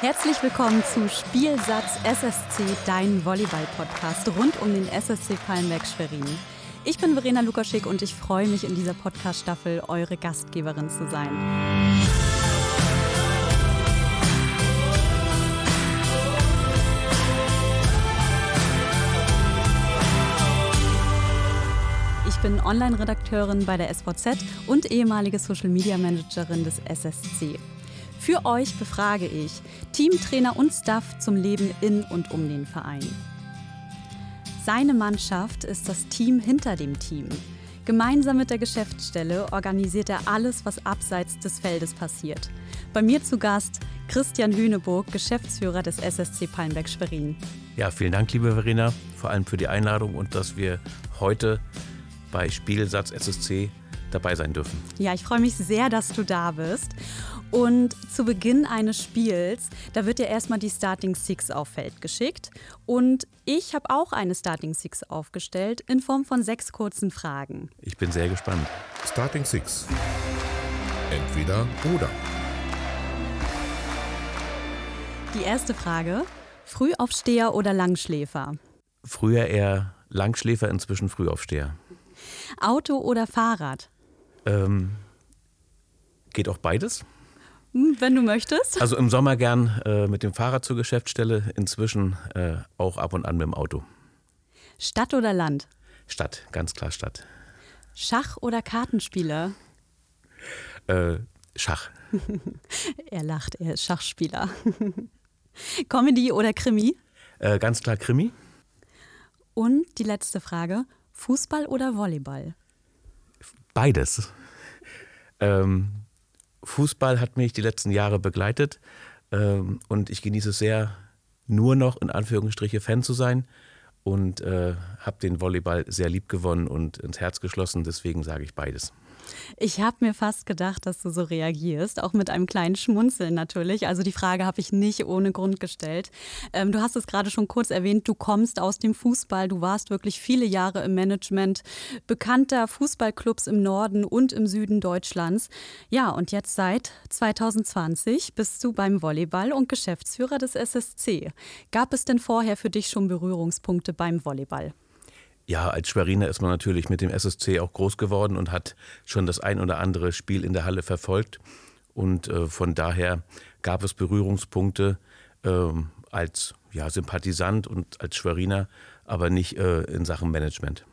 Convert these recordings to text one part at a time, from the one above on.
Herzlich willkommen zu Spielsatz SSC, dein Volleyball-Podcast rund um den SSC Palmberg Schwerin. Ich bin Verena Lukaschik und ich freue mich in dieser Podcast-Staffel eure Gastgeberin zu sein. Ich bin Online-Redakteurin bei der SVZ und ehemalige Social-Media-Managerin des SSC. Für euch befrage ich Teamtrainer und Staff zum Leben in und um den Verein. Seine Mannschaft ist das Team hinter dem Team. Gemeinsam mit der Geschäftsstelle organisiert er alles, was abseits des Feldes passiert. Bei mir zu Gast Christian Hüneburg, Geschäftsführer des SSC Palmberg Schwerin. Ja, vielen Dank, liebe Verena, vor allem für die Einladung und dass wir heute bei Spielsatz SSC dabei sein dürfen. Ja, ich freue mich sehr, dass du da bist. Und zu Beginn eines Spiels, da wird ja erstmal die Starting Six auf Feld geschickt. Und ich habe auch eine Starting Six aufgestellt in Form von sechs kurzen Fragen. Ich bin sehr gespannt. Starting Six. Entweder oder. Die erste Frage: Frühaufsteher oder Langschläfer? Früher eher Langschläfer, inzwischen Frühaufsteher. Auto oder Fahrrad? Ähm, geht auch beides? Hm, wenn du möchtest. Also im Sommer gern äh, mit dem Fahrrad zur Geschäftsstelle, inzwischen äh, auch ab und an mit dem Auto. Stadt oder Land? Stadt, ganz klar Stadt. Schach oder Kartenspieler? Äh, Schach. er lacht, er ist Schachspieler. Comedy oder Krimi? Äh, ganz klar Krimi. Und die letzte Frage: Fußball oder Volleyball? Beides. Ähm, Fußball hat mich die letzten Jahre begleitet ähm, und ich genieße es sehr, nur noch in Anführungsstriche Fan zu sein und äh, habe den Volleyball sehr lieb gewonnen und ins Herz geschlossen. Deswegen sage ich beides. Ich habe mir fast gedacht, dass du so reagierst, auch mit einem kleinen Schmunzeln natürlich. Also die Frage habe ich nicht ohne Grund gestellt. Ähm, du hast es gerade schon kurz erwähnt, du kommst aus dem Fußball, du warst wirklich viele Jahre im Management bekannter Fußballclubs im Norden und im Süden Deutschlands. Ja, und jetzt seit 2020 bist du beim Volleyball und Geschäftsführer des SSC. Gab es denn vorher für dich schon Berührungspunkte beim Volleyball? Ja, als Schweriner ist man natürlich mit dem SSC auch groß geworden und hat schon das ein oder andere Spiel in der Halle verfolgt. Und äh, von daher gab es Berührungspunkte äh, als ja, Sympathisant und als Schweriner, aber nicht äh, in Sachen Management.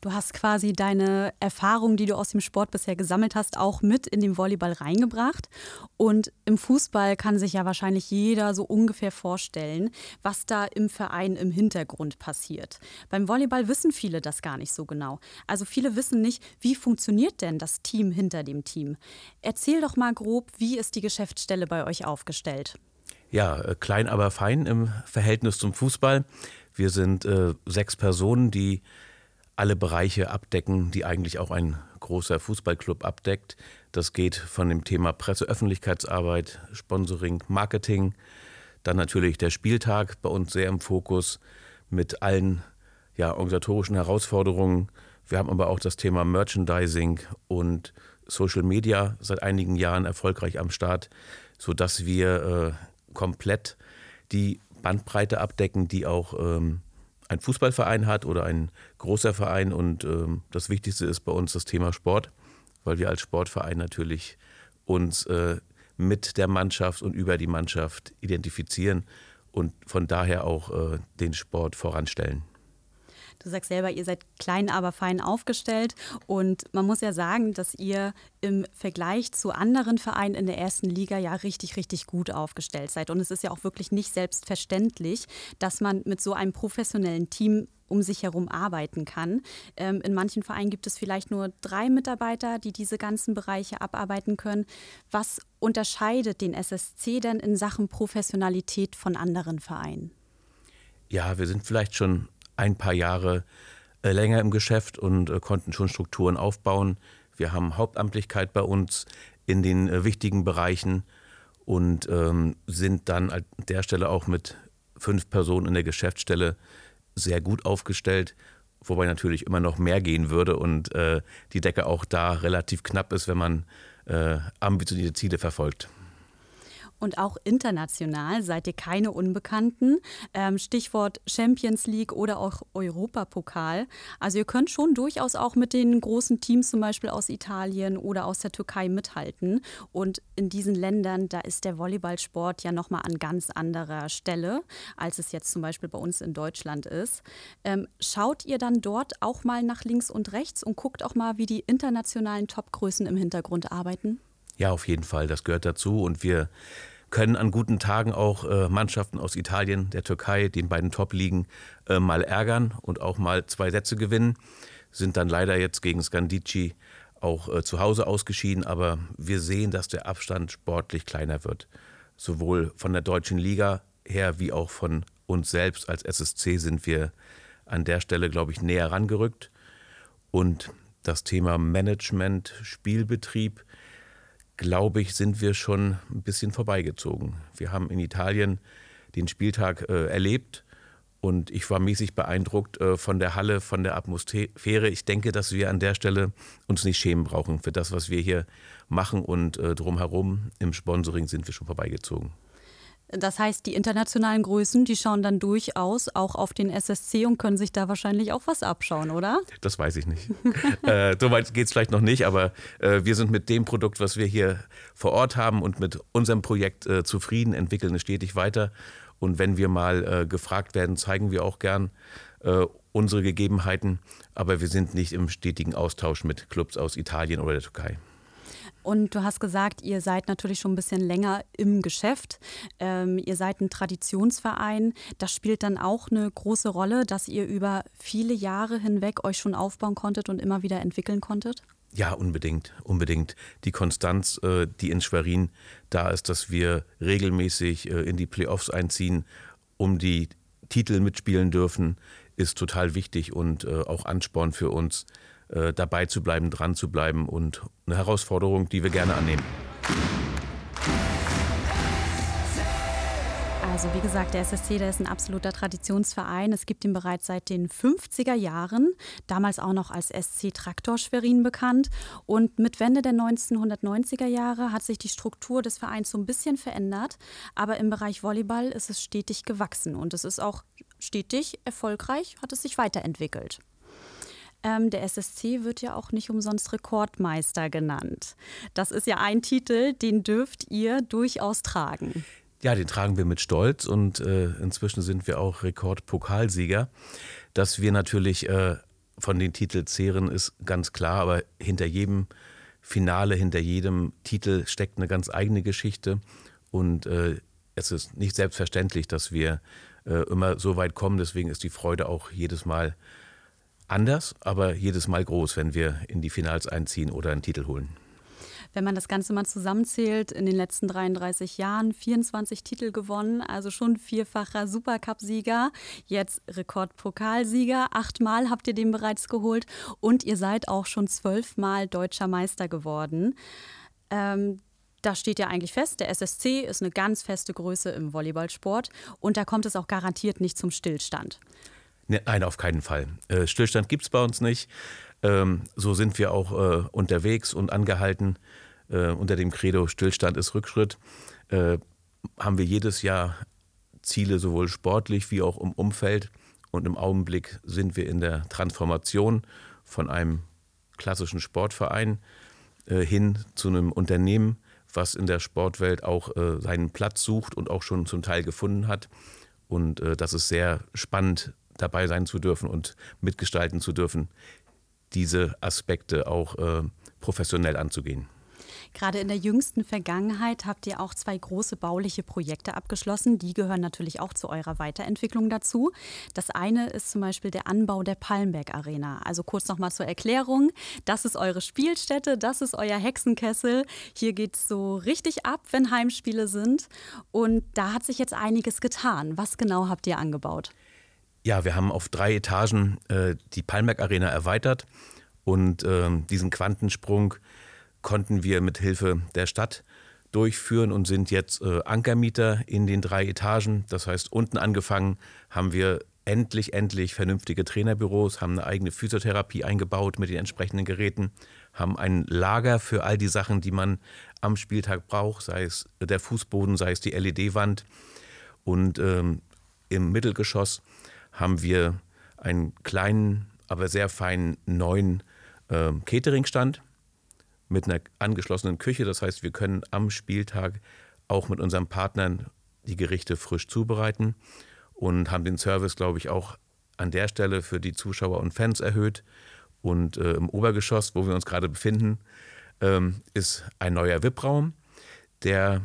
Du hast quasi deine Erfahrung, die du aus dem Sport bisher gesammelt hast, auch mit in den Volleyball reingebracht. Und im Fußball kann sich ja wahrscheinlich jeder so ungefähr vorstellen, was da im Verein im Hintergrund passiert. Beim Volleyball wissen viele das gar nicht so genau. Also viele wissen nicht, wie funktioniert denn das Team hinter dem Team. Erzähl doch mal grob, wie ist die Geschäftsstelle bei euch aufgestellt? Ja, äh, klein aber fein im Verhältnis zum Fußball. Wir sind äh, sechs Personen, die alle Bereiche abdecken, die eigentlich auch ein großer Fußballclub abdeckt. Das geht von dem Thema Presse, Öffentlichkeitsarbeit, Sponsoring, Marketing, dann natürlich der Spieltag bei uns sehr im Fokus mit allen ja, organisatorischen Herausforderungen. Wir haben aber auch das Thema Merchandising und Social Media seit einigen Jahren erfolgreich am Start, sodass wir äh, komplett die Bandbreite abdecken, die auch ähm, ein Fußballverein hat oder ein großer Verein. Und ähm, das Wichtigste ist bei uns das Thema Sport, weil wir als Sportverein natürlich uns äh, mit der Mannschaft und über die Mannschaft identifizieren und von daher auch äh, den Sport voranstellen. Du sagst selber, ihr seid klein, aber fein aufgestellt. Und man muss ja sagen, dass ihr im Vergleich zu anderen Vereinen in der ersten Liga ja richtig, richtig gut aufgestellt seid. Und es ist ja auch wirklich nicht selbstverständlich, dass man mit so einem professionellen Team um sich herum arbeiten kann. Ähm, in manchen Vereinen gibt es vielleicht nur drei Mitarbeiter, die diese ganzen Bereiche abarbeiten können. Was unterscheidet den SSC denn in Sachen Professionalität von anderen Vereinen? Ja, wir sind vielleicht schon ein paar Jahre äh, länger im Geschäft und äh, konnten schon Strukturen aufbauen. Wir haben Hauptamtlichkeit bei uns in den äh, wichtigen Bereichen und ähm, sind dann an der Stelle auch mit fünf Personen in der Geschäftsstelle sehr gut aufgestellt, wobei natürlich immer noch mehr gehen würde und die Decke auch da relativ knapp ist, wenn man ambitionierte Ziele verfolgt. Und auch international seid ihr keine Unbekannten. Ähm, Stichwort Champions League oder auch Europapokal. Also ihr könnt schon durchaus auch mit den großen Teams zum Beispiel aus Italien oder aus der Türkei mithalten. Und in diesen Ländern, da ist der Volleyballsport ja nochmal an ganz anderer Stelle, als es jetzt zum Beispiel bei uns in Deutschland ist. Ähm, schaut ihr dann dort auch mal nach links und rechts und guckt auch mal, wie die internationalen Topgrößen im Hintergrund arbeiten? Ja, auf jeden Fall. Das gehört dazu. Und wir können an guten Tagen auch äh, Mannschaften aus Italien, der Türkei, den beiden Top-Ligen, äh, mal ärgern und auch mal zwei Sätze gewinnen. Sind dann leider jetzt gegen Scandici auch äh, zu Hause ausgeschieden. Aber wir sehen, dass der Abstand sportlich kleiner wird. Sowohl von der deutschen Liga her wie auch von uns selbst als SSC sind wir an der Stelle, glaube ich, näher rangerückt. Und das Thema Management, Spielbetrieb, glaube ich, sind wir schon ein bisschen vorbeigezogen. Wir haben in Italien den Spieltag äh, erlebt und ich war mäßig beeindruckt äh, von der Halle, von der Atmosphäre. Ich denke, dass wir an der Stelle uns nicht schämen brauchen für das, was wir hier machen und äh, drumherum im Sponsoring sind wir schon vorbeigezogen. Das heißt, die internationalen Größen, die schauen dann durchaus auch auf den SSC und können sich da wahrscheinlich auch was abschauen, oder? Das weiß ich nicht. äh, so weit geht es vielleicht noch nicht, aber äh, wir sind mit dem Produkt, was wir hier vor Ort haben und mit unserem Projekt äh, zufrieden, entwickeln es stetig weiter. Und wenn wir mal äh, gefragt werden, zeigen wir auch gern äh, unsere Gegebenheiten. Aber wir sind nicht im stetigen Austausch mit Clubs aus Italien oder der Türkei. Und du hast gesagt, ihr seid natürlich schon ein bisschen länger im Geschäft. Ähm, ihr seid ein Traditionsverein. Das spielt dann auch eine große Rolle, dass ihr über viele Jahre hinweg euch schon aufbauen konntet und immer wieder entwickeln konntet? Ja, unbedingt, unbedingt. Die Konstanz, äh, die in Schwerin da ist, dass wir regelmäßig äh, in die Playoffs einziehen, um die Titel mitspielen dürfen, ist total wichtig und äh, auch Ansporn für uns, äh, dabei zu bleiben, dran zu bleiben und eine Herausforderung, die wir gerne annehmen. Also wie gesagt, der SSC, der ist ein absoluter Traditionsverein. Es gibt ihn bereits seit den 50er Jahren, damals auch noch als SC Traktor Schwerin bekannt. Und mit Wende der 1990er Jahre hat sich die Struktur des Vereins so ein bisschen verändert. Aber im Bereich Volleyball ist es stetig gewachsen und es ist auch stetig erfolgreich, hat es sich weiterentwickelt. Ähm, der SSC wird ja auch nicht umsonst Rekordmeister genannt. Das ist ja ein Titel, den dürft ihr durchaus tragen. Ja, den tragen wir mit Stolz und äh, inzwischen sind wir auch Rekordpokalsieger. Dass wir natürlich äh, von den Titeln zehren, ist ganz klar, aber hinter jedem Finale, hinter jedem Titel steckt eine ganz eigene Geschichte und äh, es ist nicht selbstverständlich, dass wir äh, immer so weit kommen. Deswegen ist die Freude auch jedes Mal anders, aber jedes Mal groß, wenn wir in die Finals einziehen oder einen Titel holen. Wenn man das Ganze mal zusammenzählt, in den letzten 33 Jahren 24 Titel gewonnen, also schon vierfacher Supercup-Sieger, jetzt Rekordpokalsieger, achtmal habt ihr den bereits geholt und ihr seid auch schon zwölfmal deutscher Meister geworden. Ähm, da steht ja eigentlich fest, der SSC ist eine ganz feste Größe im Volleyballsport und da kommt es auch garantiert nicht zum Stillstand. Ne, nein, auf keinen Fall. Äh, Stillstand gibt es bei uns nicht. Ähm, so sind wir auch äh, unterwegs und angehalten. Äh, unter dem Credo Stillstand ist Rückschritt haben wir jedes Jahr Ziele sowohl sportlich wie auch im Umfeld. Und im Augenblick sind wir in der Transformation von einem klassischen Sportverein hin zu einem Unternehmen, was in der Sportwelt auch seinen Platz sucht und auch schon zum Teil gefunden hat. Und das ist sehr spannend dabei sein zu dürfen und mitgestalten zu dürfen, diese Aspekte auch äh, professionell anzugehen. Gerade in der jüngsten Vergangenheit habt ihr auch zwei große bauliche Projekte abgeschlossen. Die gehören natürlich auch zu eurer Weiterentwicklung dazu. Das eine ist zum Beispiel der Anbau der Palmberg Arena. Also kurz nochmal zur Erklärung. Das ist eure Spielstätte, das ist euer Hexenkessel. Hier geht es so richtig ab, wenn Heimspiele sind. Und da hat sich jetzt einiges getan. Was genau habt ihr angebaut? Ja, wir haben auf drei Etagen äh, die Palmberg Arena erweitert und äh, diesen Quantensprung konnten wir mit Hilfe der Stadt durchführen und sind jetzt äh, Ankermieter in den drei Etagen. Das heißt, unten angefangen haben wir endlich, endlich vernünftige Trainerbüros, haben eine eigene Physiotherapie eingebaut mit den entsprechenden Geräten, haben ein Lager für all die Sachen, die man am Spieltag braucht, sei es der Fußboden, sei es die LED-Wand. Und ähm, im Mittelgeschoss haben wir einen kleinen, aber sehr feinen neuen äh, Cateringstand mit einer angeschlossenen Küche. Das heißt, wir können am Spieltag auch mit unseren Partnern die Gerichte frisch zubereiten und haben den Service, glaube ich, auch an der Stelle für die Zuschauer und Fans erhöht. Und äh, im Obergeschoss, wo wir uns gerade befinden, ähm, ist ein neuer VIP-Raum, der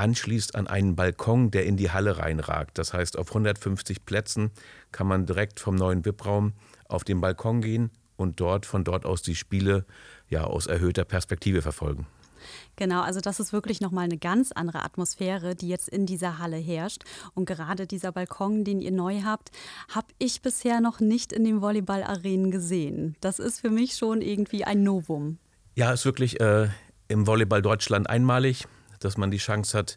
anschließt an einen Balkon, der in die Halle reinragt. Das heißt, auf 150 Plätzen kann man direkt vom neuen VIP-Raum auf den Balkon gehen und dort von dort aus die Spiele ja aus erhöhter Perspektive verfolgen. Genau, also das ist wirklich nochmal eine ganz andere Atmosphäre, die jetzt in dieser Halle herrscht. Und gerade dieser Balkon, den ihr neu habt, habe ich bisher noch nicht in den Volleyball-Arenen gesehen. Das ist für mich schon irgendwie ein Novum. Ja, ist wirklich äh, im Volleyball Deutschland einmalig, dass man die Chance hat,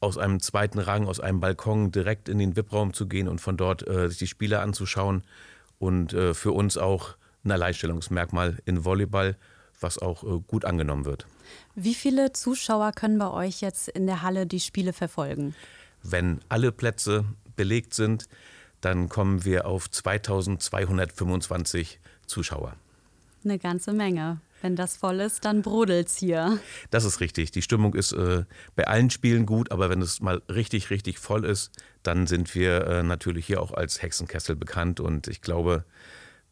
aus einem zweiten Rang, aus einem Balkon direkt in den VIP-Raum zu gehen und von dort äh, sich die Spiele anzuschauen. Und äh, für uns auch ein Alleinstellungsmerkmal in Volleyball, was auch äh, gut angenommen wird. Wie viele Zuschauer können bei euch jetzt in der Halle die Spiele verfolgen? Wenn alle Plätze belegt sind, dann kommen wir auf 2225 Zuschauer. Eine ganze Menge. Wenn das voll ist, dann brodelt's hier. Das ist richtig. Die Stimmung ist äh, bei allen Spielen gut, aber wenn es mal richtig, richtig voll ist, dann sind wir äh, natürlich hier auch als Hexenkessel bekannt. Und ich glaube,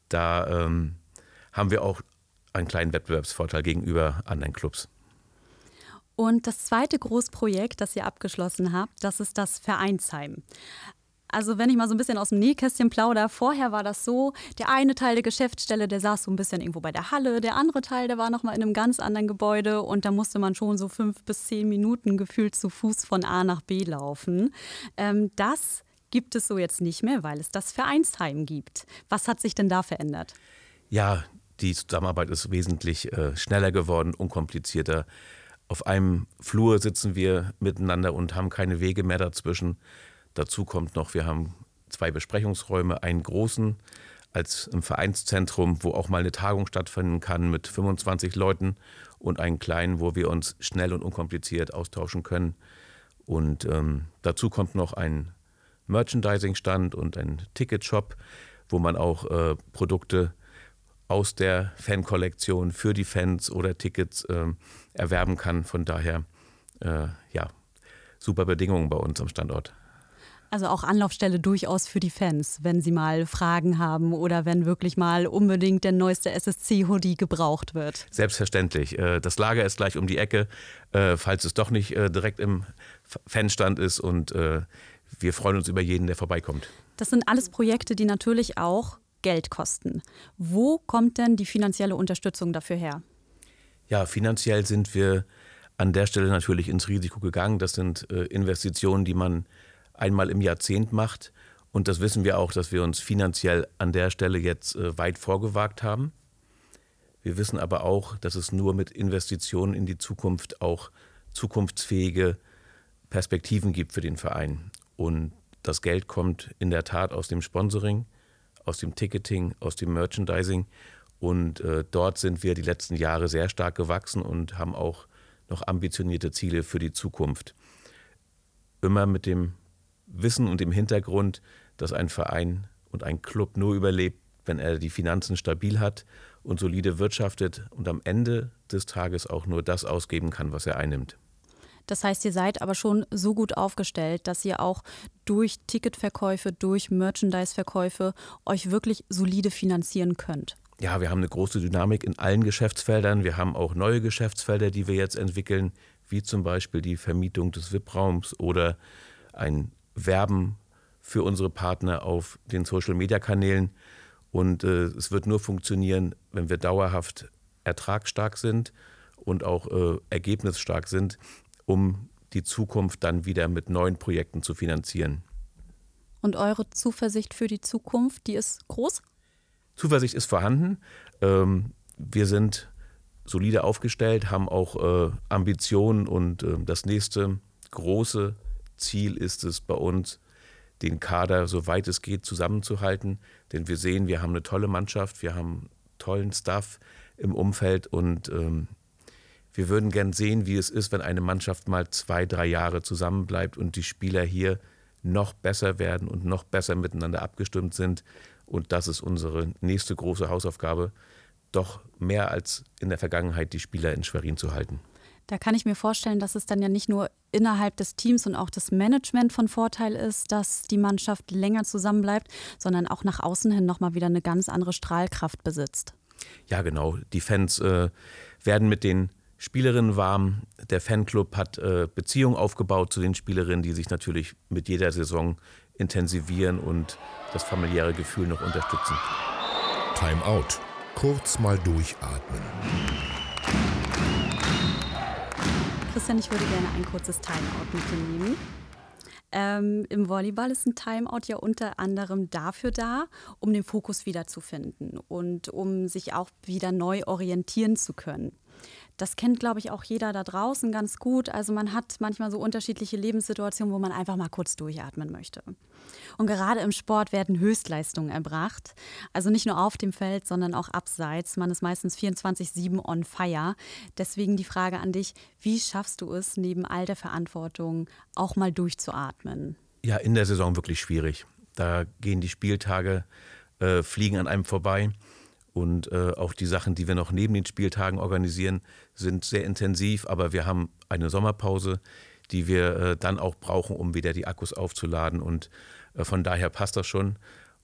da ähm, haben wir auch einen kleinen Wettbewerbsvorteil gegenüber anderen Clubs. Und das zweite Großprojekt, das ihr abgeschlossen habt, das ist das Vereinsheim. Also wenn ich mal so ein bisschen aus dem Nähkästchen plaudere, vorher war das so, der eine Teil der Geschäftsstelle, der saß so ein bisschen irgendwo bei der Halle, der andere Teil, der war nochmal in einem ganz anderen Gebäude und da musste man schon so fünf bis zehn Minuten gefühlt zu Fuß von A nach B laufen. Ähm, das gibt es so jetzt nicht mehr, weil es das Vereinsheim gibt. Was hat sich denn da verändert? Ja, die Zusammenarbeit ist wesentlich äh, schneller geworden, unkomplizierter. Auf einem Flur sitzen wir miteinander und haben keine Wege mehr dazwischen. Dazu kommt noch, wir haben zwei Besprechungsräume, einen großen als im Vereinszentrum, wo auch mal eine Tagung stattfinden kann mit 25 Leuten und einen kleinen, wo wir uns schnell und unkompliziert austauschen können. Und ähm, dazu kommt noch ein Merchandising-Stand und ein Ticketshop, wo man auch äh, Produkte aus der Fankollektion für die Fans oder Tickets äh, erwerben kann. Von daher, äh, ja, super Bedingungen bei uns am Standort. Also auch Anlaufstelle durchaus für die Fans, wenn sie mal Fragen haben oder wenn wirklich mal unbedingt der neueste SSC-Hoodie gebraucht wird. Selbstverständlich. Äh, das Lager ist gleich um die Ecke, äh, falls es doch nicht äh, direkt im Fanstand ist und wir freuen uns über jeden, der vorbeikommt. Das sind alles Projekte, die natürlich auch Geld kosten. Wo kommt denn die finanzielle Unterstützung dafür her? Ja, finanziell sind wir an der Stelle natürlich ins Risiko gegangen. Das sind Investitionen, die man einmal im Jahrzehnt macht. Und das wissen wir auch, dass wir uns finanziell an der Stelle jetzt äh, weit vorgewagt haben. Wir wissen aber auch, dass es nur mit Investitionen in die Zukunft auch zukunftsfähige Perspektiven gibt für den Verein. Und das Geld kommt in der Tat aus dem Sponsoring, aus dem Ticketing, aus dem Merchandising. Und äh, dort sind wir die letzten Jahre sehr stark gewachsen und haben auch noch ambitionierte Ziele für die Zukunft. Immer mit dem Wissen und dem Hintergrund, dass ein Verein und ein Club nur überlebt, wenn er die Finanzen stabil hat und solide wirtschaftet und am Ende des Tages auch nur das ausgeben kann, was er einnimmt. Das heißt, ihr seid aber schon so gut aufgestellt, dass ihr auch durch Ticketverkäufe, durch Merchandise-Verkäufe euch wirklich solide finanzieren könnt. Ja, wir haben eine große Dynamik in allen Geschäftsfeldern. Wir haben auch neue Geschäftsfelder, die wir jetzt entwickeln, wie zum Beispiel die Vermietung des VIP-Raums oder ein Werben für unsere Partner auf den Social-Media-Kanälen. Und äh, es wird nur funktionieren, wenn wir dauerhaft ertragsstark sind und auch äh, ergebnisstark sind um die Zukunft dann wieder mit neuen Projekten zu finanzieren. Und eure Zuversicht für die Zukunft, die ist groß? Zuversicht ist vorhanden. Ähm, wir sind solide aufgestellt, haben auch äh, Ambitionen und äh, das nächste große Ziel ist es bei uns, den Kader, soweit es geht, zusammenzuhalten. Denn wir sehen, wir haben eine tolle Mannschaft, wir haben tollen Staff im Umfeld und ähm, wir würden gern sehen, wie es ist, wenn eine Mannschaft mal zwei, drei Jahre zusammenbleibt und die Spieler hier noch besser werden und noch besser miteinander abgestimmt sind. Und das ist unsere nächste große Hausaufgabe, doch mehr als in der Vergangenheit die Spieler in Schwerin zu halten. Da kann ich mir vorstellen, dass es dann ja nicht nur innerhalb des Teams und auch des Management von Vorteil ist, dass die Mannschaft länger zusammenbleibt, sondern auch nach außen hin nochmal wieder eine ganz andere Strahlkraft besitzt. Ja, genau. Die Fans äh, werden mit den Spielerinnen warm. Der Fanclub hat äh, Beziehungen aufgebaut zu den Spielerinnen, die sich natürlich mit jeder Saison intensivieren und das familiäre Gefühl noch unterstützen. Timeout. Kurz mal durchatmen. Christian, ich würde gerne ein kurzes Timeout mit dir nehmen. Ähm, Im Volleyball ist ein Timeout ja unter anderem dafür da, um den Fokus wiederzufinden und um sich auch wieder neu orientieren zu können. Das kennt, glaube ich, auch jeder da draußen ganz gut. Also man hat manchmal so unterschiedliche Lebenssituationen, wo man einfach mal kurz durchatmen möchte. Und gerade im Sport werden Höchstleistungen erbracht. Also nicht nur auf dem Feld, sondern auch abseits. Man ist meistens 24-7 on fire. Deswegen die Frage an dich, wie schaffst du es, neben all der Verantwortung auch mal durchzuatmen? Ja, in der Saison wirklich schwierig. Da gehen die Spieltage, äh, fliegen an einem vorbei. Und äh, auch die Sachen, die wir noch neben den Spieltagen organisieren, sind sehr intensiv. Aber wir haben eine Sommerpause, die wir äh, dann auch brauchen, um wieder die Akkus aufzuladen. Und äh, von daher passt das schon.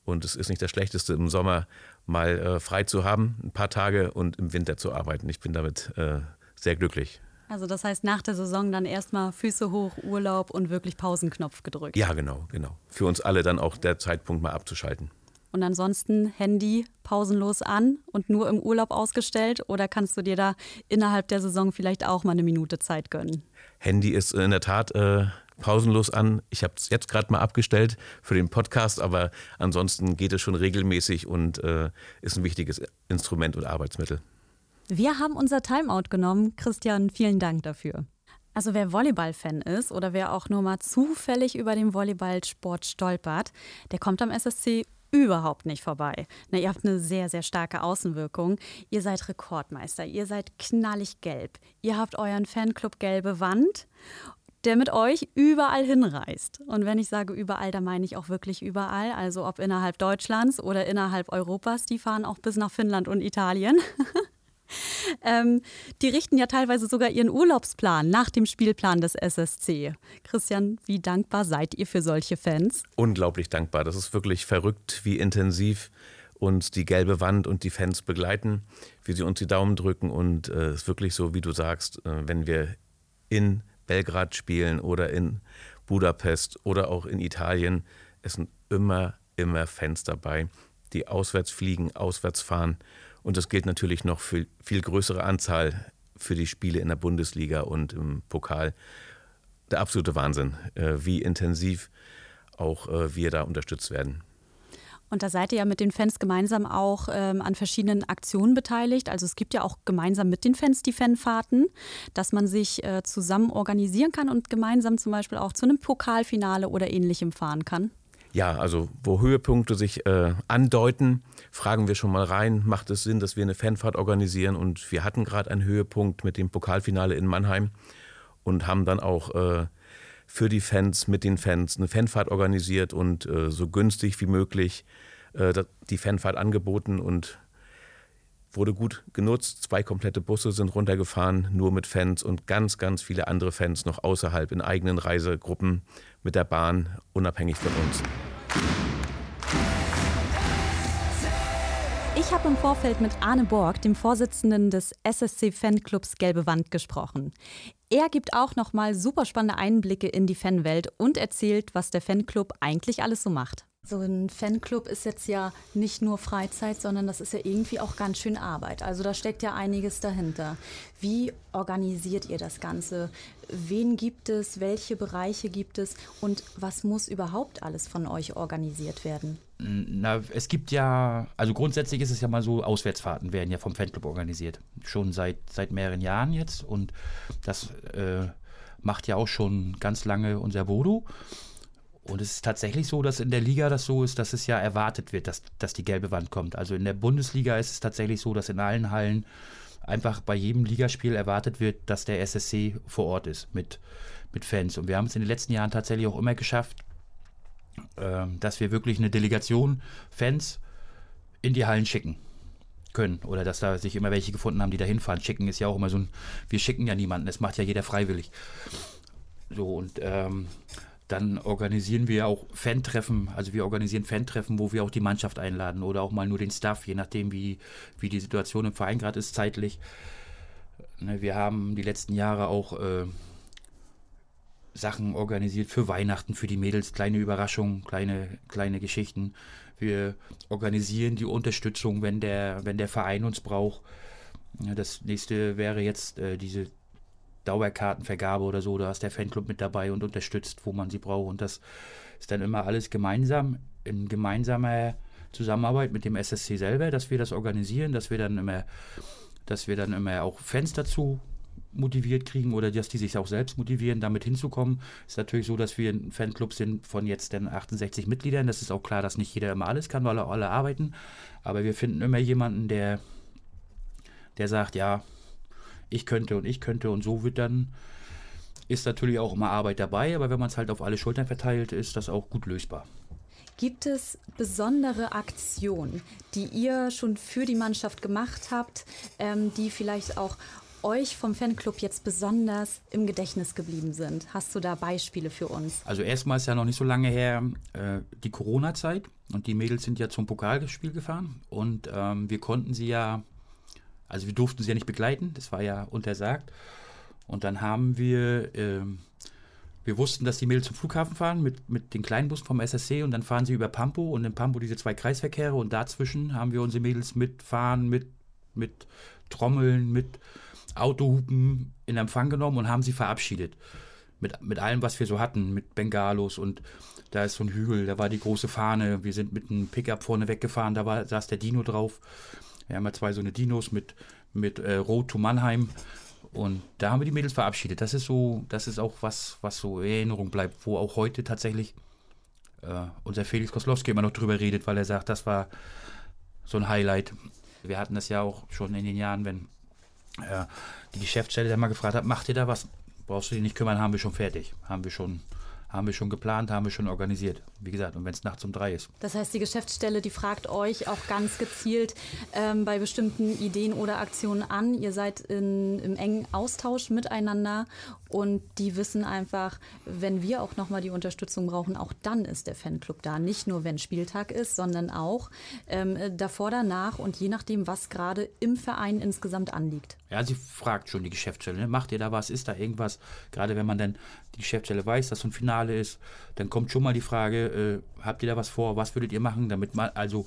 Und es ist nicht das Schlechteste, im Sommer mal äh, frei zu haben, ein paar Tage und im Winter zu arbeiten. Ich bin damit äh, sehr glücklich. Also das heißt, nach der Saison dann erstmal Füße hoch, Urlaub und wirklich Pausenknopf gedrückt. Ja, genau, genau. Für uns alle dann auch der Zeitpunkt mal abzuschalten. Und ansonsten Handy pausenlos an und nur im Urlaub ausgestellt? Oder kannst du dir da innerhalb der Saison vielleicht auch mal eine Minute Zeit gönnen? Handy ist in der Tat äh, pausenlos an. Ich habe es jetzt gerade mal abgestellt für den Podcast, aber ansonsten geht es schon regelmäßig und äh, ist ein wichtiges Instrument und Arbeitsmittel. Wir haben unser Timeout genommen. Christian, vielen Dank dafür. Also wer Volleyball-Fan ist oder wer auch nur mal zufällig über den Volleyballsport stolpert, der kommt am SSC überhaupt nicht vorbei. Na, ihr habt eine sehr, sehr starke Außenwirkung. Ihr seid Rekordmeister, ihr seid knallig gelb. Ihr habt euren Fanclub Gelbe Wand, der mit euch überall hinreist. Und wenn ich sage überall, dann meine ich auch wirklich überall. Also ob innerhalb Deutschlands oder innerhalb Europas, die fahren auch bis nach Finnland und Italien. Ähm, die richten ja teilweise sogar ihren Urlaubsplan nach dem Spielplan des SSC. Christian, wie dankbar seid ihr für solche Fans? Unglaublich dankbar. Das ist wirklich verrückt, wie intensiv uns die gelbe Wand und die Fans begleiten, wie sie uns die Daumen drücken. Und es äh, ist wirklich so, wie du sagst, äh, wenn wir in Belgrad spielen oder in Budapest oder auch in Italien, es sind immer, immer Fans dabei, die auswärts fliegen, auswärts fahren und das gilt natürlich noch für viel größere Anzahl für die Spiele in der Bundesliga und im Pokal. Der absolute Wahnsinn, äh, wie intensiv auch äh, wir da unterstützt werden. Und da seid ihr ja mit den Fans gemeinsam auch ähm, an verschiedenen Aktionen beteiligt. Also es gibt ja auch gemeinsam mit den Fans die Fanfahrten, dass man sich äh, zusammen organisieren kann und gemeinsam zum Beispiel auch zu einem Pokalfinale oder ähnlichem fahren kann. Ja, also wo Höhepunkte sich äh, andeuten, fragen wir schon mal rein, macht es Sinn, dass wir eine Fanfahrt organisieren? Und wir hatten gerade einen Höhepunkt mit dem Pokalfinale in Mannheim und haben dann auch äh, für die Fans, mit den Fans eine Fanfahrt organisiert und äh, so günstig wie möglich äh, die Fanfahrt angeboten und wurde gut genutzt. Zwei komplette Busse sind runtergefahren, nur mit Fans und ganz, ganz viele andere Fans noch außerhalb in eigenen Reisegruppen mit der Bahn, unabhängig von uns. Ich habe im Vorfeld mit Arne Borg, dem Vorsitzenden des SSC Fanclubs Gelbe Wand, gesprochen. Er gibt auch noch mal super spannende Einblicke in die Fanwelt und erzählt, was der Fanclub eigentlich alles so macht. So ein Fanclub ist jetzt ja nicht nur Freizeit, sondern das ist ja irgendwie auch ganz schön Arbeit. Also da steckt ja einiges dahinter. Wie organisiert ihr das Ganze? Wen gibt es? Welche Bereiche gibt es? Und was muss überhaupt alles von euch organisiert werden? Na, es gibt ja, also grundsätzlich ist es ja mal so, Auswärtsfahrten werden ja vom Fanclub organisiert. Schon seit, seit mehreren Jahren jetzt. Und das äh, macht ja auch schon ganz lange unser Bodo. Und es ist tatsächlich so, dass in der Liga das so ist, dass es ja erwartet wird, dass, dass die gelbe Wand kommt. Also in der Bundesliga ist es tatsächlich so, dass in allen Hallen einfach bei jedem Ligaspiel erwartet wird, dass der SSC vor Ort ist mit, mit Fans. Und wir haben es in den letzten Jahren tatsächlich auch immer geschafft, äh, dass wir wirklich eine Delegation Fans in die Hallen schicken können oder dass da sich immer welche gefunden haben, die da hinfahren. Schicken ist ja auch immer so ein, wir schicken ja niemanden, das macht ja jeder freiwillig. So und ähm, dann organisieren wir auch Fan-Treffen, also wir organisieren Fan-Treffen, wo wir auch die Mannschaft einladen oder auch mal nur den Staff, je nachdem, wie, wie die Situation im Verein gerade ist, zeitlich. Ne, wir haben die letzten Jahre auch äh, Sachen organisiert für Weihnachten, für die Mädels, kleine Überraschungen, kleine, kleine Geschichten. Wir organisieren die Unterstützung, wenn der, wenn der Verein uns braucht. Das nächste wäre jetzt äh, diese Dauerkartenvergabe oder so, da ist der Fanclub mit dabei und unterstützt, wo man sie braucht. Und das ist dann immer alles gemeinsam, in gemeinsamer Zusammenarbeit mit dem SSC selber, dass wir das organisieren, dass wir dann immer, dass wir dann immer auch Fans dazu motiviert kriegen oder dass die sich auch selbst motivieren, damit hinzukommen. Ist natürlich so, dass wir ein Fanclub sind von jetzt den 68 Mitgliedern. Das ist auch klar, dass nicht jeder immer alles kann, weil alle arbeiten. Aber wir finden immer jemanden, der, der sagt, ja, ich könnte und ich könnte und so wird dann, ist natürlich auch immer Arbeit dabei, aber wenn man es halt auf alle Schultern verteilt, ist das auch gut lösbar. Gibt es besondere Aktionen, die ihr schon für die Mannschaft gemacht habt, ähm, die vielleicht auch euch vom Fanclub jetzt besonders im Gedächtnis geblieben sind? Hast du da Beispiele für uns? Also erstmal ist ja noch nicht so lange her äh, die Corona-Zeit und die Mädels sind ja zum Pokalspiel gefahren und ähm, wir konnten sie ja also wir durften sie ja nicht begleiten, das war ja untersagt. Und dann haben wir, äh, wir wussten, dass die Mädels zum Flughafen fahren mit, mit den kleinen Bussen vom SSC und dann fahren sie über Pampo und in Pampo diese zwei Kreisverkehre und dazwischen haben wir unsere Mädels mitfahren, mit, mit Trommeln, mit Autohupen in Empfang genommen und haben sie verabschiedet. Mit, mit allem, was wir so hatten, mit Bengalos und da ist so ein Hügel, da war die große Fahne, wir sind mit einem Pickup vorne weggefahren, da war, saß der Dino drauf wir haben ja zwei so eine Dinos mit, mit äh, Road to Mannheim. Und da haben wir die Mädels verabschiedet. Das ist so, das ist auch was, was so in Erinnerung bleibt, wo auch heute tatsächlich äh, unser Felix Koslowski immer noch drüber redet, weil er sagt, das war so ein Highlight. Wir hatten das ja auch schon in den Jahren, wenn äh, die Geschäftsstelle dann mal gefragt hat, macht ihr da was? Brauchst du dich nicht kümmern, haben wir schon fertig. Haben wir schon haben wir schon geplant, haben wir schon organisiert. Wie gesagt, und wenn es nachts um drei ist. Das heißt, die Geschäftsstelle, die fragt euch auch ganz gezielt ähm, bei bestimmten Ideen oder Aktionen an. Ihr seid in, im engen Austausch miteinander und die wissen einfach, wenn wir auch nochmal die Unterstützung brauchen, auch dann ist der Fanclub da. Nicht nur, wenn Spieltag ist, sondern auch ähm, davor, danach und je nachdem, was gerade im Verein insgesamt anliegt. Ja, sie fragt schon die Geschäftsstelle, ne? macht ihr da was, ist da irgendwas? Gerade wenn man dann die Geschäftsstelle weiß, dass so ein Finale ist, dann kommt schon mal die Frage, äh, habt ihr da was vor, was würdet ihr machen, damit man, also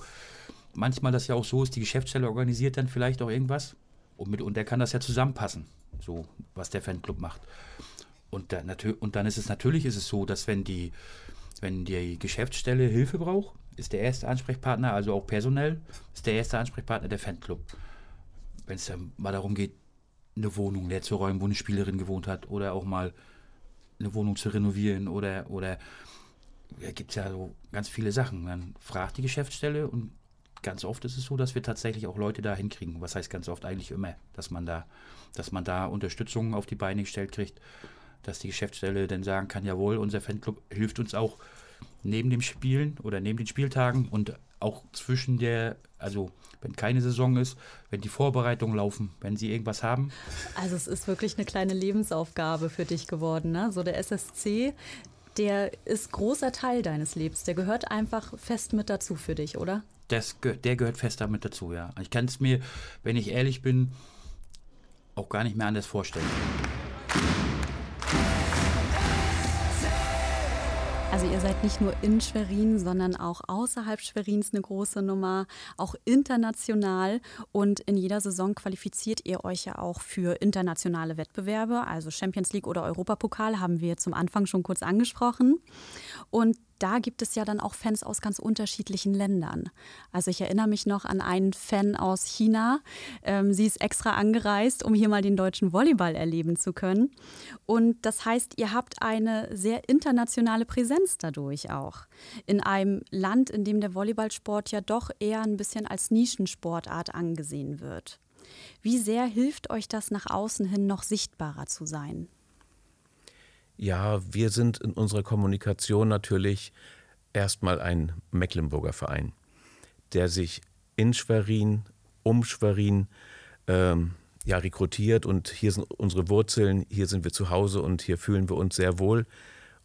manchmal das ja auch so ist, die Geschäftsstelle organisiert dann vielleicht auch irgendwas und mit und der kann das ja zusammenpassen, so was der Fanclub macht. Und, da, und dann ist es natürlich ist es so, dass wenn die, wenn die Geschäftsstelle Hilfe braucht, ist der erste Ansprechpartner, also auch personell, ist der erste Ansprechpartner der Fanclub wenn es dann mal darum geht, eine Wohnung leer zu räumen, wo eine Spielerin gewohnt hat, oder auch mal eine Wohnung zu renovieren oder, oder ja, gibt es ja so ganz viele Sachen. Dann fragt die Geschäftsstelle und ganz oft ist es so, dass wir tatsächlich auch Leute da hinkriegen. Was heißt ganz oft eigentlich immer, dass man da, dass man da Unterstützung auf die Beine gestellt kriegt, dass die Geschäftsstelle dann sagen kann, jawohl, unser Fanclub hilft uns auch neben dem Spielen oder neben den Spieltagen und auch zwischen der, also wenn keine Saison ist, wenn die Vorbereitungen laufen, wenn sie irgendwas haben. Also es ist wirklich eine kleine Lebensaufgabe für dich geworden. Ne? So der SSC, der ist großer Teil deines Lebens. Der gehört einfach fest mit dazu für dich, oder? Das, der gehört fest damit dazu, ja. Ich kann es mir, wenn ich ehrlich bin, auch gar nicht mehr anders vorstellen. Seid nicht nur in Schwerin, sondern auch außerhalb Schwerins eine große Nummer, auch international. Und in jeder Saison qualifiziert ihr euch ja auch für internationale Wettbewerbe. Also Champions League oder Europapokal haben wir zum Anfang schon kurz angesprochen. Und da gibt es ja dann auch Fans aus ganz unterschiedlichen Ländern. Also ich erinnere mich noch an einen Fan aus China. Ähm, sie ist extra angereist, um hier mal den deutschen Volleyball erleben zu können. Und das heißt, ihr habt eine sehr internationale Präsenz dadurch auch. In einem Land, in dem der Volleyballsport ja doch eher ein bisschen als Nischensportart angesehen wird. Wie sehr hilft euch das nach außen hin noch sichtbarer zu sein? Ja, wir sind in unserer Kommunikation natürlich erstmal ein Mecklenburger Verein, der sich in Schwerin, um Schwerin ähm, ja, rekrutiert und hier sind unsere Wurzeln, hier sind wir zu Hause und hier fühlen wir uns sehr wohl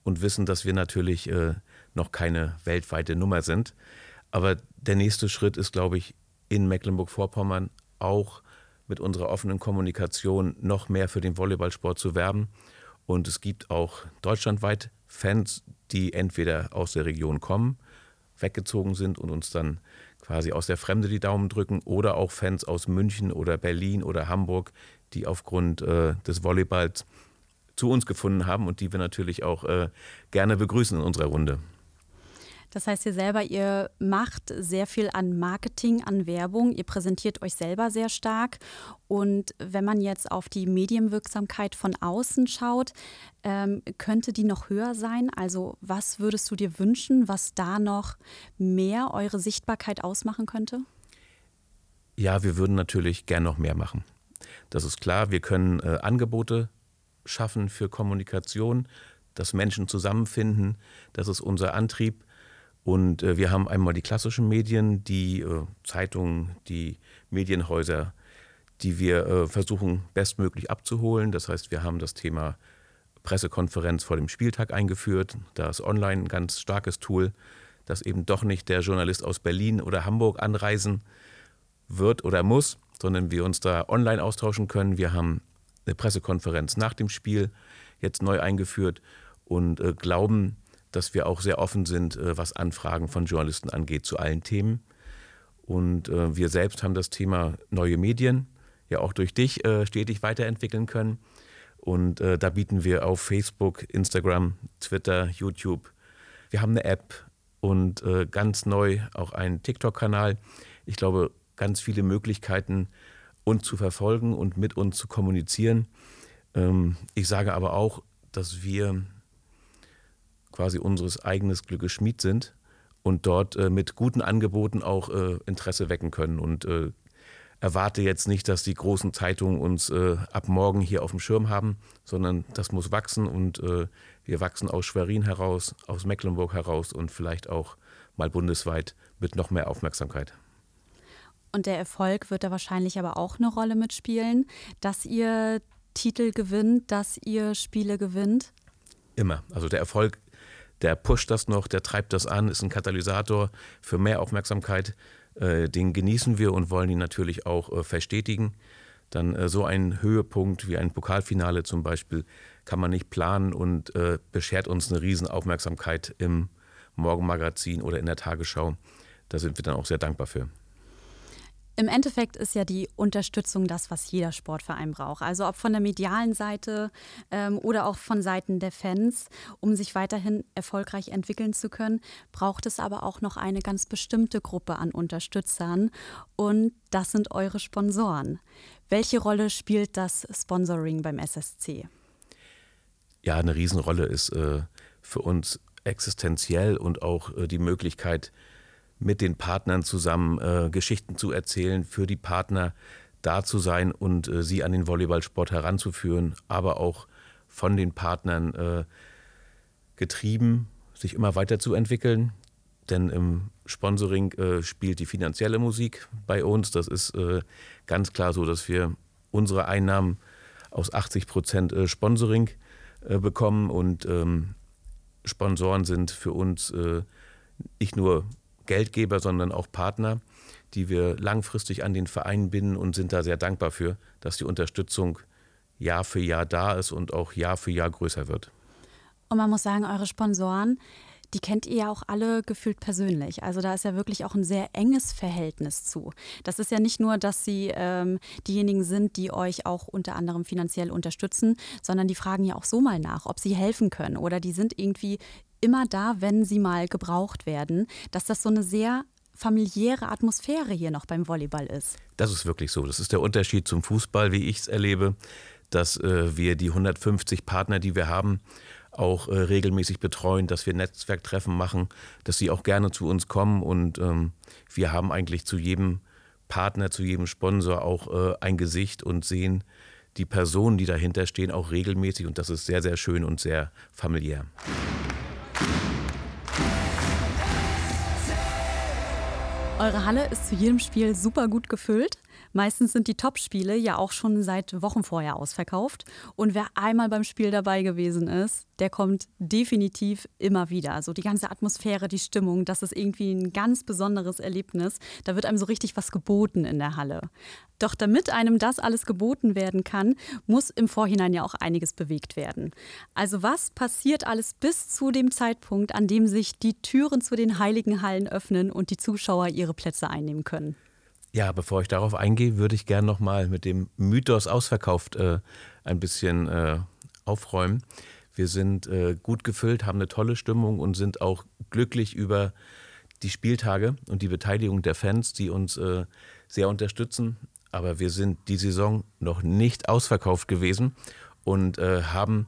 und wissen, dass wir natürlich äh, noch keine weltweite Nummer sind. Aber der nächste Schritt ist, glaube ich, in Mecklenburg-Vorpommern auch mit unserer offenen Kommunikation noch mehr für den Volleyballsport zu werben und es gibt auch deutschlandweit Fans, die entweder aus der Region kommen, weggezogen sind und uns dann quasi aus der Fremde die Daumen drücken, oder auch Fans aus München oder Berlin oder Hamburg, die aufgrund äh, des Volleyballs zu uns gefunden haben und die wir natürlich auch äh, gerne begrüßen in unserer Runde. Das heißt, ihr selber, ihr macht sehr viel an Marketing, an Werbung, ihr präsentiert euch selber sehr stark. Und wenn man jetzt auf die Medienwirksamkeit von außen schaut, ähm, könnte die noch höher sein? Also was würdest du dir wünschen, was da noch mehr eure Sichtbarkeit ausmachen könnte? Ja, wir würden natürlich gern noch mehr machen. Das ist klar. Wir können äh, Angebote schaffen für Kommunikation, dass Menschen zusammenfinden. Das ist unser Antrieb. Und äh, wir haben einmal die klassischen Medien, die äh, Zeitungen, die Medienhäuser, die wir äh, versuchen bestmöglich abzuholen. Das heißt, wir haben das Thema Pressekonferenz vor dem Spieltag eingeführt. Da ist online ein ganz starkes Tool, dass eben doch nicht der Journalist aus Berlin oder Hamburg anreisen wird oder muss, sondern wir uns da online austauschen können. Wir haben eine Pressekonferenz nach dem Spiel jetzt neu eingeführt und äh, glauben, dass wir auch sehr offen sind, äh, was Anfragen von Journalisten angeht zu allen Themen. Und äh, wir selbst haben das Thema neue Medien ja auch durch dich äh, stetig weiterentwickeln können. Und da bieten wir auf Facebook, Instagram, Twitter, YouTube. Wir haben eine App und ganz neu auch einen TikTok-Kanal. Ich glaube, ganz viele Möglichkeiten, uns zu verfolgen und mit uns zu kommunizieren. Ähm, ich sage aber auch, dass wir quasi unseres eigenes Glückes Schmied sind und dort äh, mit guten Angeboten auch äh, Interesse wecken können. Und äh, erwarte jetzt nicht, dass die großen Zeitungen uns äh, ab morgen hier auf dem Schirm haben, sondern das muss wachsen und äh, wir wachsen aus Schwerin heraus, aus Mecklenburg heraus und vielleicht auch mal bundesweit mit noch mehr Aufmerksamkeit. Und der Erfolg wird da wahrscheinlich aber auch eine Rolle mitspielen, dass ihr Titel gewinnt, dass ihr Spiele gewinnt? Immer. Also der Erfolg der pusht das noch, der treibt das an, ist ein Katalysator für mehr Aufmerksamkeit. Äh, den genießen wir und wollen ihn natürlich auch äh, verstetigen. Dann äh, so ein Höhepunkt wie ein Pokalfinale zum Beispiel kann man nicht planen und beschert uns eine Riesenaufmerksamkeit im Morgenmagazin oder in der Tagesschau. Da sind wir dann auch sehr dankbar für. Im Endeffekt ist ja die Unterstützung das, was jeder Sportverein braucht. Also ob von der medialen Seite ähm, oder auch von Seiten der Fans, um sich weiterhin erfolgreich entwickeln zu können, braucht es aber auch noch eine ganz bestimmte Gruppe an Unterstützern und das sind eure Sponsoren. Welche Rolle spielt das Sponsoring beim SSC? Ja, eine Riesenrolle ist äh, für uns existenziell und auch äh, die Möglichkeit, mit den Partnern zusammen äh, Geschichten zu erzählen, für die Partner da zu sein und äh, sie an den Volleyballsport heranzuführen, aber auch von den Partnern äh, getrieben, sich immer weiterzuentwickeln. Denn im Sponsoring äh, spielt die finanzielle Musik bei uns. Das ist äh, ganz klar so, dass wir unsere Einnahmen aus 80 Prozent äh, Sponsoring bekommen und ähm, Sponsoren sind für uns nicht nur Geldgeber, sondern auch Partner, die wir langfristig an den Verein binden und sind da sehr dankbar für, dass die Unterstützung Jahr für Jahr da ist und auch Jahr für Jahr größer wird. Und man muss sagen, eure Sponsoren, die kennt ihr ja auch alle gefühlt persönlich. Also da ist ja wirklich auch ein sehr enges Verhältnis zu. Das ist ja nicht nur, dass sie ähm, diejenigen sind, die euch auch unter anderem finanziell unterstützen, sondern die fragen ja auch so mal nach, ob sie helfen können oder die sind irgendwie immer da, wenn sie mal gebraucht werden, dass das so eine sehr familiäre Atmosphäre hier noch beim Volleyball ist. Das ist wirklich so. Das ist der Unterschied zum Fußball, wie ich es erlebe, dass äh, wir die 150 Partner, die wir haben, auch äh, regelmäßig betreuen, dass wir Netzwerktreffen machen, dass sie auch gerne zu uns kommen und ähm, wir haben eigentlich zu jedem Partner, zu jedem Sponsor auch äh, ein Gesicht und sehen die Personen, die dahinter stehen, auch regelmäßig und das ist sehr, sehr schön und sehr familiär. Eure Halle ist zu jedem Spiel super gut gefüllt. Meistens sind die Top-Spiele ja auch schon seit Wochen vorher ausverkauft. Und wer einmal beim Spiel dabei gewesen ist, der kommt definitiv immer wieder. Also die ganze Atmosphäre, die Stimmung, das ist irgendwie ein ganz besonderes Erlebnis. Da wird einem so richtig was geboten in der Halle. Doch damit einem das alles geboten werden kann, muss im Vorhinein ja auch einiges bewegt werden. Also was passiert alles bis zu dem Zeitpunkt, an dem sich die Türen zu den heiligen Hallen öffnen und die Zuschauer ihre Plätze einnehmen können? Ja, bevor ich darauf eingehe, würde ich gerne nochmal mit dem Mythos ausverkauft äh, ein bisschen äh, aufräumen. Wir sind äh, gut gefüllt, haben eine tolle Stimmung und sind auch glücklich über die Spieltage und die Beteiligung der Fans, die uns äh, sehr unterstützen. Aber wir sind die Saison noch nicht ausverkauft gewesen und äh, haben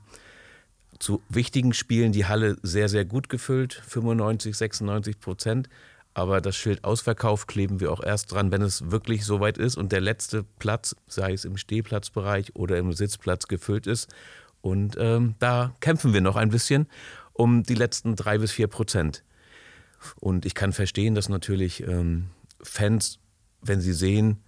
zu wichtigen Spielen die Halle sehr, sehr gut gefüllt, 95, 96 Prozent. Aber das Schild Ausverkauf kleben wir auch erst dran, wenn es wirklich soweit ist und der letzte Platz, sei es im Stehplatzbereich oder im Sitzplatz, gefüllt ist. Und ähm, da kämpfen wir noch ein bisschen um die letzten drei bis vier Prozent. Und ich kann verstehen, dass natürlich ähm, Fans, wenn sie sehen,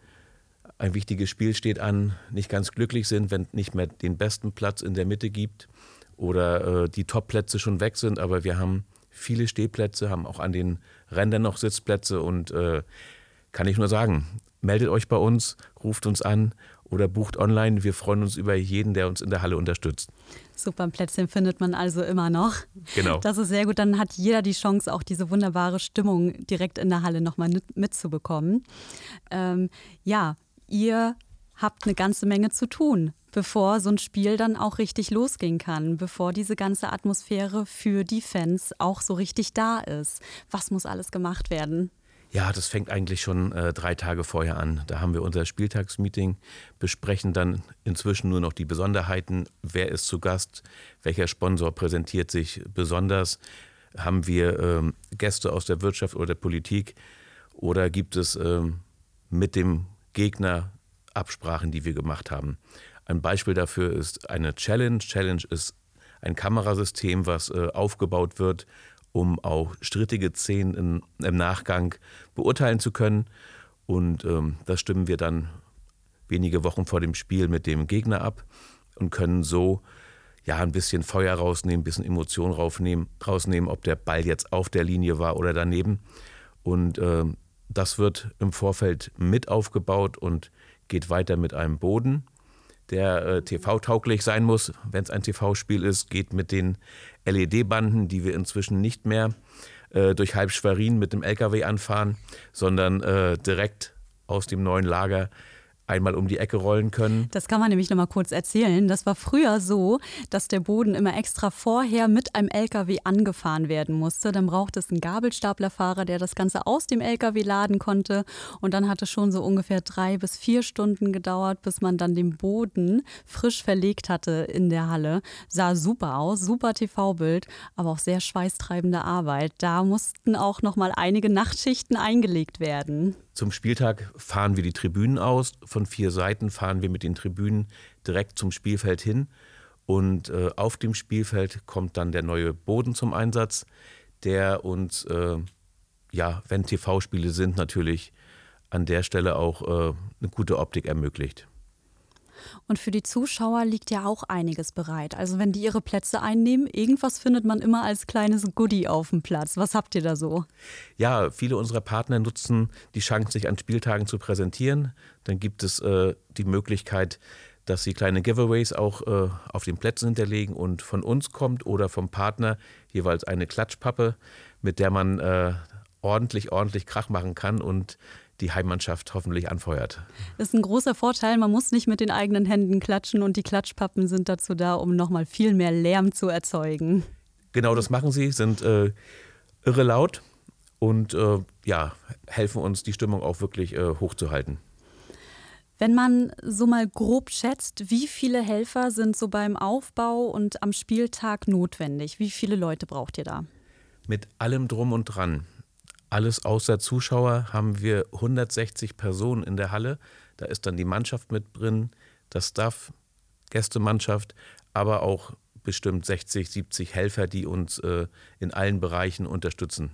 ein wichtiges Spiel steht an, nicht ganz glücklich sind, wenn nicht mehr den besten Platz in der Mitte gibt oder äh, die Top-Plätze schon weg sind. Aber wir haben viele Stehplätze, haben auch an den Rändern noch Sitzplätze und äh, kann ich nur sagen, meldet euch bei uns, ruft uns an oder bucht online. Wir freuen uns über jeden, der uns in der Halle unterstützt. Super, ein Plätzchen findet man also immer noch. Genau. Das ist sehr gut. Dann hat jeder die Chance, auch diese wunderbare Stimmung direkt in der Halle nochmal mitzubekommen. Ähm, ja, ihr habt eine ganze Menge zu tun bevor so ein Spiel dann auch richtig losgehen kann, bevor diese ganze Atmosphäre für die Fans auch so richtig da ist. Was muss alles gemacht werden? Ja, das fängt eigentlich schon äh, drei Tage vorher an. Da haben wir unser Spieltagsmeeting, besprechen dann inzwischen nur noch die Besonderheiten. Wer ist zu Gast? Welcher Sponsor präsentiert sich besonders? Haben wir ähm, Gäste aus der Wirtschaft oder der Politik? Oder gibt es ähm, mit dem Gegner Absprachen, die wir gemacht haben? Ein Beispiel dafür ist eine Challenge. Challenge ist ein Kamerasystem, was äh, aufgebaut wird, um auch strittige Szenen in, im Nachgang beurteilen zu können. Und ähm, das stimmen wir dann wenige Wochen vor dem Spiel mit dem Gegner ab und können so ja ein bisschen Feuer rausnehmen, ein bisschen Emotion rausnehmen, rausnehmen ob der Ball jetzt auf der Linie war oder daneben. Und äh, das wird im Vorfeld mit aufgebaut und geht weiter mit einem Boden der äh, TV-tauglich sein muss, wenn es ein TV-Spiel ist, geht mit den LED-Banden, die wir inzwischen nicht mehr äh, durch halb Schwerin mit dem LKW anfahren, sondern äh, direkt aus dem neuen Lager einmal um die Ecke rollen können. Das kann man nämlich noch mal kurz erzählen. Das war früher so, dass der Boden immer extra vorher mit einem LKW angefahren werden musste. Dann brauchte es einen Gabelstaplerfahrer, der das Ganze aus dem LKW laden konnte. Und dann hat es schon so ungefähr drei bis vier Stunden gedauert, bis man dann den Boden frisch verlegt hatte in der Halle. Sah super aus, super TV-Bild, aber auch sehr schweißtreibende Arbeit. Da mussten auch noch mal einige Nachtschichten eingelegt werden. Zum Spieltag fahren wir die Tribünen aus. Von vier Seiten fahren wir mit den Tribünen direkt zum Spielfeld hin. Und äh, auf dem Spielfeld kommt dann der neue Boden zum Einsatz, der uns, äh, ja, wenn TV-Spiele sind, natürlich an der Stelle auch äh, eine gute Optik ermöglicht. Und für die Zuschauer liegt ja auch einiges bereit. Also wenn die ihre Plätze einnehmen, irgendwas findet man immer als kleines Goodie auf dem Platz. Was habt ihr da so? Ja, viele unserer Partner nutzen die Chance, sich an Spieltagen zu präsentieren. Dann gibt es äh, die Möglichkeit, dass sie kleine Giveaways auch äh, auf den Plätzen hinterlegen und von uns kommt oder vom Partner jeweils eine Klatschpappe, mit der man äh, ordentlich, ordentlich Krach machen kann und die Heimmannschaft hoffentlich anfeuert. Das ist ein großer Vorteil. Man muss nicht mit den eigenen Händen klatschen und die Klatschpappen sind dazu da, um nochmal viel mehr Lärm zu erzeugen. Genau, das machen sie, sind äh, irre laut und äh, ja, helfen uns, die Stimmung auch wirklich äh, hochzuhalten. Wenn man so mal grob schätzt, wie viele Helfer sind so beim Aufbau und am Spieltag notwendig? Wie viele Leute braucht ihr da? Mit allem drum und dran. Alles außer Zuschauer haben wir 160 Personen in der Halle. Da ist dann die Mannschaft mit drin, das Staff, Gästemannschaft, aber auch bestimmt 60, 70 Helfer, die uns äh, in allen Bereichen unterstützen.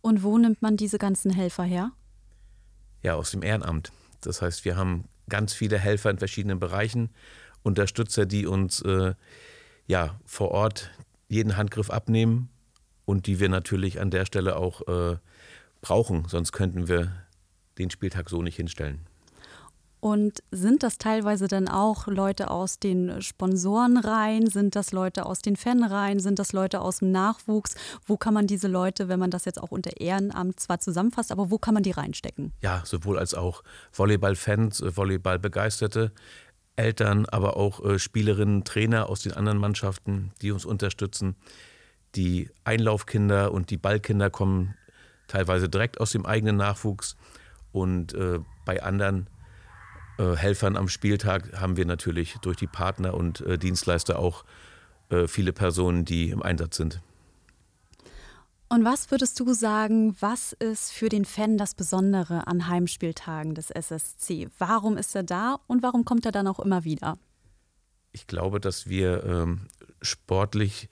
Und wo nimmt man diese ganzen Helfer her? Ja, aus dem Ehrenamt. Das heißt, wir haben ganz viele Helfer in verschiedenen Bereichen, Unterstützer, die uns äh, ja, vor Ort jeden Handgriff abnehmen und die wir natürlich an der Stelle auch äh, brauchen, sonst könnten wir den Spieltag so nicht hinstellen. Und sind das teilweise dann auch Leute aus den Sponsorenreihen? Sind das Leute aus den Fanreihen? Sind das Leute aus dem Nachwuchs? Wo kann man diese Leute, wenn man das jetzt auch unter Ehrenamt zwar zusammenfasst, aber wo kann man die reinstecken? Ja, sowohl als auch Volleyballfans, äh, Volleyballbegeisterte, Eltern, aber auch äh, Spielerinnen, Trainer aus den anderen Mannschaften, die uns unterstützen. Die Einlaufkinder und die Ballkinder kommen teilweise direkt aus dem eigenen Nachwuchs und äh, bei anderen äh, Helfern am Spieltag haben wir natürlich durch die Partner und äh, Dienstleister auch äh, viele Personen, die im Einsatz sind. Und was würdest du sagen, was ist für den Fan das Besondere an Heimspieltagen des SSC? Warum ist er da und warum kommt er dann auch immer wieder? Ich glaube, dass wir ähm, sportlich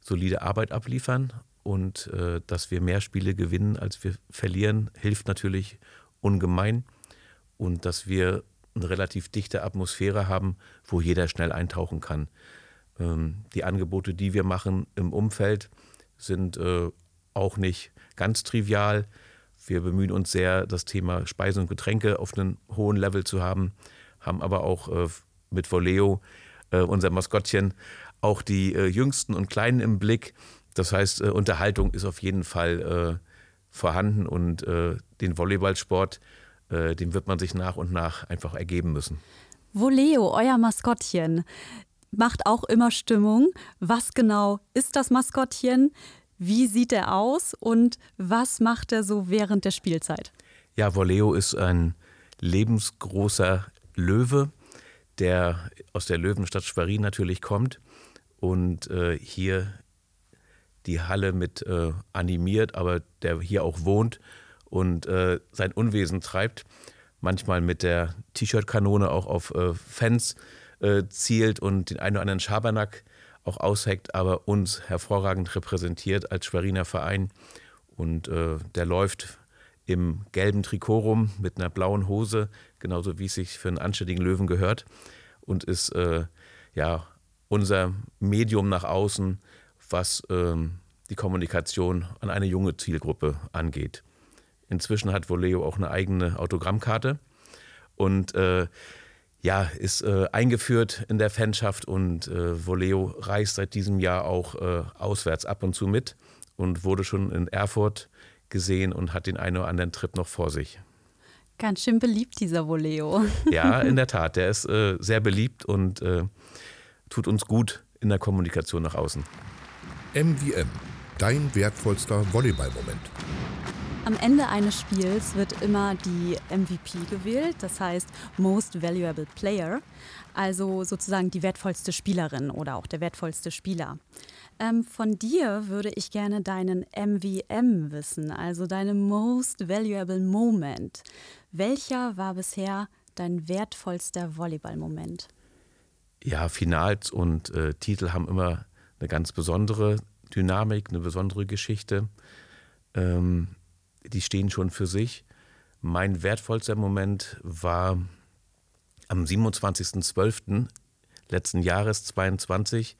solide Arbeit abliefern und äh, dass wir mehr Spiele gewinnen, als wir verlieren, hilft natürlich ungemein. Und dass wir eine relativ dichte Atmosphäre haben, wo jeder schnell eintauchen kann. Ähm, die Angebote, die wir machen im Umfeld, sind äh, auch nicht ganz trivial. Wir bemühen uns sehr, das Thema Speisen und Getränke auf einem hohen Level zu haben, haben aber auch äh, mit Voleo, äh, unser Maskottchen, auch die äh, Jüngsten und Kleinen im Blick. Das heißt, äh, Unterhaltung ist auf jeden Fall äh, vorhanden und den Volleyballsport äh, dem wird man sich nach und nach einfach ergeben müssen. Voleo, euer Maskottchen, macht auch immer Stimmung. Was genau ist das Maskottchen? Wie sieht er aus und was macht er so während der Spielzeit? Ja, Voleo ist ein lebensgroßer Löwe, der aus der Löwenstadt Schwerin natürlich kommt und äh, hier die Halle mit äh, animiert, aber der hier auch wohnt und äh, sein Unwesen treibt. Manchmal mit der T-Shirt-Kanone auch auf äh, Fans äh, zielt und den einen oder anderen Schabernack auch ausheckt, aber uns hervorragend repräsentiert als Schweriner Verein. Und äh, der läuft im gelben Trikot rum mit einer blauen Hose, genauso wie es sich für einen anständigen Löwen gehört. Und ist äh, ja unser Medium nach außen, was ähm, die Kommunikation an eine junge Zielgruppe angeht. Inzwischen hat Voleo auch eine eigene Autogrammkarte und äh, ja, ist äh, eingeführt in der Fanschaft und äh, Voleo reist seit diesem Jahr auch äh, auswärts ab und zu mit und wurde schon in Erfurt gesehen und hat den einen oder anderen Trip noch vor sich. Ganz schön beliebt, dieser Voleo. Ja, in der Tat. Der ist äh, sehr beliebt und äh, tut uns gut in der Kommunikation nach außen. MVM, dein wertvollster Volleyball-Moment. Am Ende eines Spiels wird immer die MVP gewählt, das heißt Most Valuable Player, also sozusagen die wertvollste Spielerin oder auch der wertvollste Spieler. Ähm, von dir würde ich gerne deinen MVM wissen, also deinen Most Valuable Moment. Welcher war bisher dein wertvollster Volleyball-Moment? Ja, Finals und äh, Titel haben immer eine ganz besondere Dynamik, eine besondere Geschichte. Ähm, die stehen schon für sich. Mein wertvollster Moment war am 27.12. letzten Jahres 22.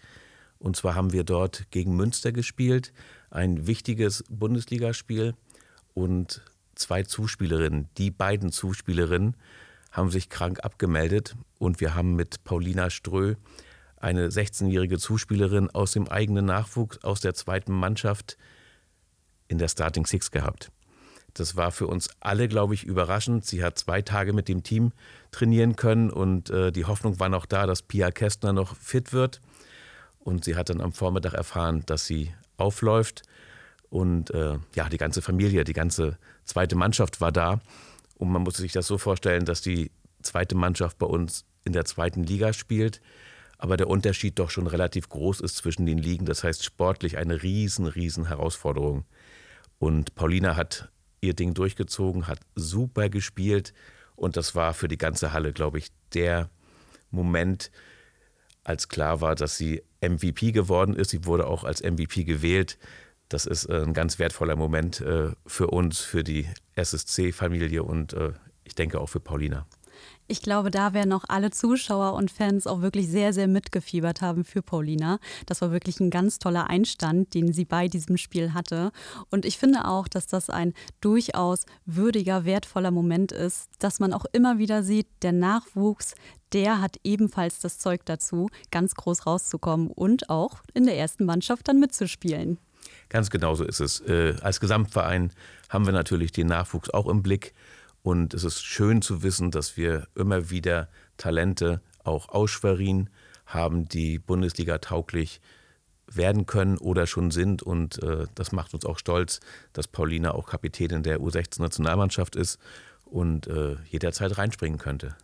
Und zwar haben wir dort gegen Münster gespielt, ein wichtiges Bundesligaspiel und zwei Zuspielerinnen, die beiden Zuspielerinnen haben sich krank abgemeldet und wir haben mit Paulina Strö eine 16-jährige Zuspielerin aus dem eigenen Nachwuchs, aus der zweiten Mannschaft in der Starting Six gehabt. Das war für uns alle, glaube ich, überraschend. Sie hat zwei Tage mit dem Team trainieren können und äh, die Hoffnung war noch da, dass Pia Kästner noch fit wird. Und sie hat dann am Vormittag erfahren, dass sie aufläuft. Und äh, ja, die ganze Familie, die ganze zweite Mannschaft war da. Und man muss sich das so vorstellen, dass die zweite Mannschaft bei uns in der zweiten Liga spielt, aber der Unterschied doch schon relativ groß ist zwischen den Ligen. Das heißt sportlich eine riesen, riesen Herausforderung. Und Paulina hat ihr Ding durchgezogen, hat super gespielt und das war für die ganze Halle, glaube ich, der Moment, als klar war, dass sie MVP geworden ist. Sie wurde auch als MVP gewählt. Das ist äh, ein ganz wertvoller Moment äh, für uns, für die SSC-Familie und äh, ich denke auch für Paulina. Ich glaube, da werden auch alle Zuschauer und Fans auch wirklich sehr, sehr mitgefiebert haben für Paulina. Das war wirklich ein ganz toller Einstand, den sie bei diesem Spiel hatte. Und ich finde auch, dass das ein durchaus würdiger, wertvoller Moment ist, dass man auch immer wieder sieht, der Nachwuchs, der hat ebenfalls das Zeug dazu, ganz groß rauszukommen und auch in der ersten Mannschaft dann mitzuspielen. Ganz genau so ist es. Äh, als Gesamtverein haben wir natürlich den Nachwuchs auch im Blick. Und es ist schön zu wissen, dass wir immer wieder Talente auch aus Schwerin haben, die Bundesliga tauglich werden können oder schon sind. Und äh, das macht uns auch stolz, dass Paulina auch Kapitänin der U16-Nationalmannschaft ist und äh, jederzeit reinspringen könnte.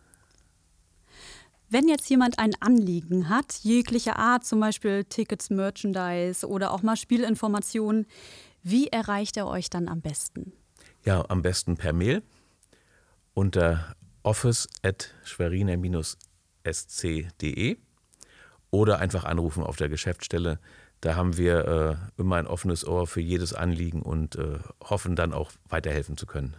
Wenn jetzt jemand ein Anliegen hat, jeglicher Art, zum Beispiel Tickets, Merchandise oder auch mal Spielinformationen, wie erreicht er euch dann am besten? Ja, am besten per Mail unter office.schweriner-sc.de oder einfach anrufen auf der Geschäftsstelle. Da haben wir äh, immer ein offenes Ohr für jedes Anliegen und äh, hoffen dann auch weiterhelfen zu können.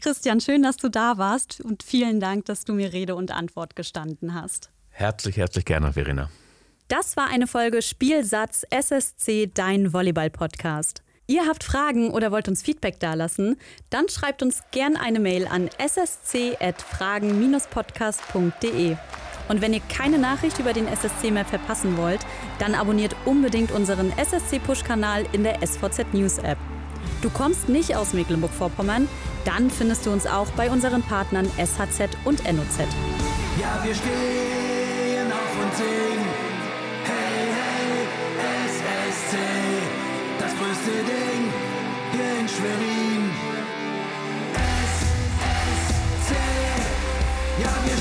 Christian, schön, dass du da warst und vielen Dank, dass du mir Rede und Antwort gestanden hast. Herzlich, herzlich gerne, Verena. Das war eine Folge Spielsatz SSC, dein Volleyball-Podcast. Ihr habt Fragen oder wollt uns Feedback dalassen? Dann schreibt uns gern eine Mail an ssc.fragen-podcast.de. Und wenn ihr keine Nachricht über den SSC mehr verpassen wollt, dann abonniert unbedingt unseren SSC-Push-Kanal in der SVZ News App. Du kommst nicht aus Mecklenburg-Vorpommern? Dann findest du uns auch bei unseren Partnern SHZ und NOZ. Ja, wir stehen auf und singen. größte Ding hier in Schwerin. SSC, ja wir